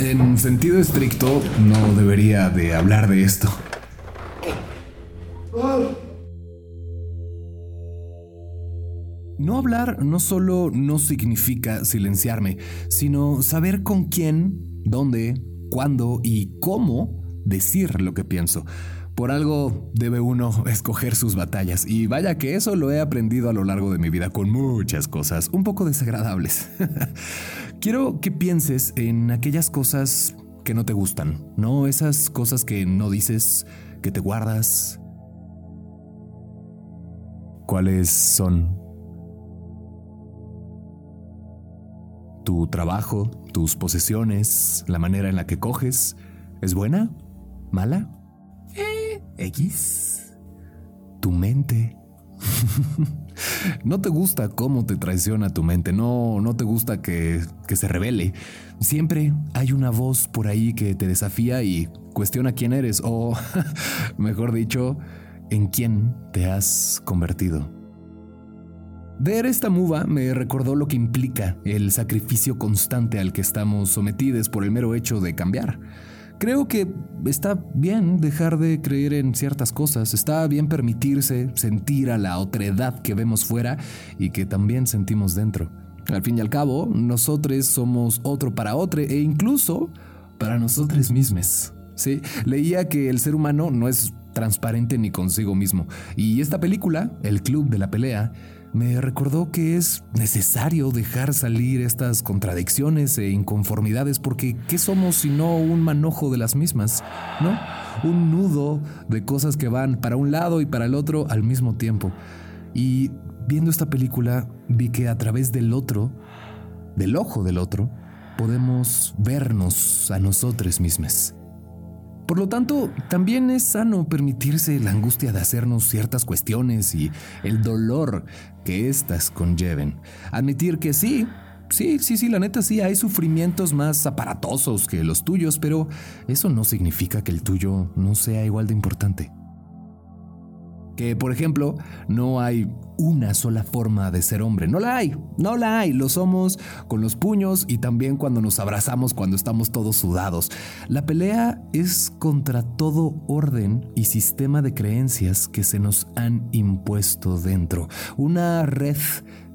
En sentido estricto, no debería de hablar de esto. No hablar no solo no significa silenciarme, sino saber con quién, dónde, cuándo y cómo decir lo que pienso. Por algo debe uno escoger sus batallas y vaya que eso lo he aprendido a lo largo de mi vida con muchas cosas un poco desagradables. Quiero que pienses en aquellas cosas que no te gustan, no esas cosas que no dices, que te guardas. ¿Cuáles son? tu trabajo, tus posesiones, la manera en la que coges, ¿es buena? ¿Mala? Eh, X. Tu mente. no te gusta cómo te traiciona tu mente, no, no te gusta que, que se revele. Siempre hay una voz por ahí que te desafía y cuestiona quién eres o, mejor dicho, en quién te has convertido. Ver esta muva me recordó lo que implica el sacrificio constante al que estamos sometidos por el mero hecho de cambiar. Creo que está bien dejar de creer en ciertas cosas, está bien permitirse sentir a la otredad que vemos fuera y que también sentimos dentro. Al fin y al cabo, nosotros somos otro para otro e incluso para nosotros mismos. Sí, leía que el ser humano no es transparente ni consigo mismo. Y esta película, El Club de la Pelea, me recordó que es necesario dejar salir estas contradicciones e inconformidades porque ¿qué somos sino un manojo de las mismas? ¿No? Un nudo de cosas que van para un lado y para el otro al mismo tiempo. Y viendo esta película vi que a través del otro, del ojo del otro, podemos vernos a nosotros mismos. Por lo tanto, también es sano permitirse la angustia de hacernos ciertas cuestiones y el dolor que éstas conlleven. Admitir que sí, sí, sí, sí, la neta sí, hay sufrimientos más aparatosos que los tuyos, pero eso no significa que el tuyo no sea igual de importante. Que, por ejemplo, no hay una sola forma de ser hombre. No la hay, no la hay. Lo somos con los puños y también cuando nos abrazamos, cuando estamos todos sudados. La pelea es contra todo orden y sistema de creencias que se nos han impuesto dentro. Una red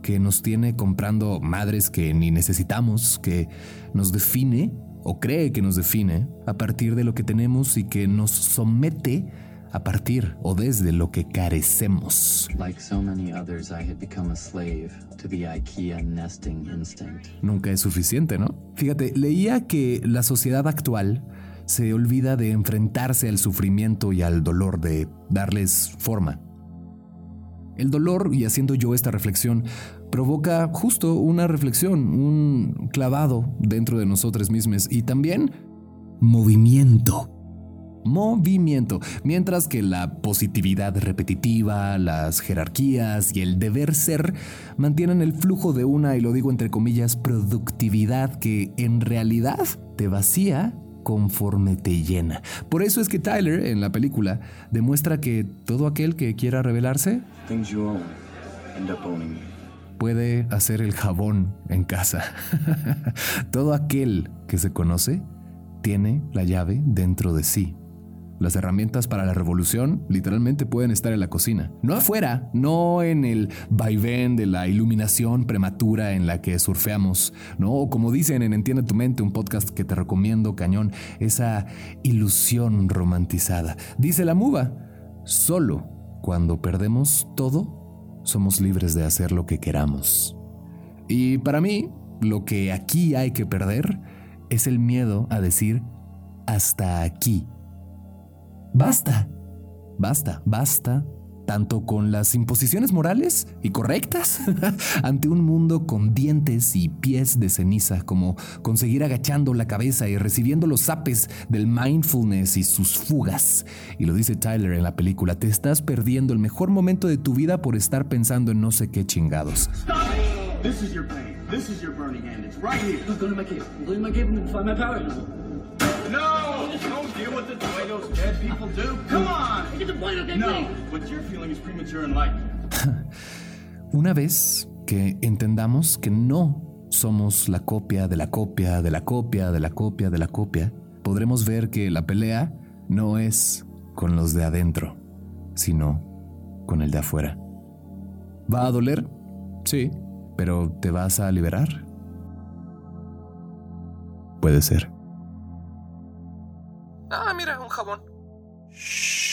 que nos tiene comprando madres que ni necesitamos, que nos define o cree que nos define a partir de lo que tenemos y que nos somete a partir o desde lo que carecemos. Nunca es suficiente, ¿no? Fíjate, leía que la sociedad actual se olvida de enfrentarse al sufrimiento y al dolor, de darles forma. El dolor, y haciendo yo esta reflexión, provoca justo una reflexión, un clavado dentro de nosotros mismos y también movimiento movimiento, mientras que la positividad repetitiva, las jerarquías y el deber ser mantienen el flujo de una, y lo digo entre comillas, productividad que en realidad te vacía conforme te llena. Por eso es que Tyler en la película demuestra que todo aquel que quiera revelarse puede hacer el jabón en casa. todo aquel que se conoce tiene la llave dentro de sí. Las herramientas para la revolución literalmente pueden estar en la cocina. No afuera, no en el vaivén de la iluminación prematura en la que surfeamos, ¿no? O como dicen en Entiende tu mente, un podcast que te recomiendo, cañón, esa ilusión romantizada. Dice la muba, solo cuando perdemos todo, somos libres de hacer lo que queramos. Y para mí, lo que aquí hay que perder es el miedo a decir hasta aquí Basta, basta, basta, tanto con las imposiciones morales y correctas ante un mundo con dientes y pies de ceniza, como conseguir agachando la cabeza y recibiendo los zapes del mindfulness y sus fugas. Y lo dice Tyler en la película, te estás perdiendo el mejor momento de tu vida por estar pensando en no sé qué chingados. No! Don't deal with the way those dead people do. Come on! I get the point, okay, No, what you're feeling is premature enlightenment. Una vez que entendamos que no somos la copia de la copia de la copia de la copia de la copia, podremos ver que la pelea no es con los de adentro, sino con el de afuera. ¿Va a doler? Sí, pero ¿te vas a liberar? Puede ser. Mira, un jabón. Shh.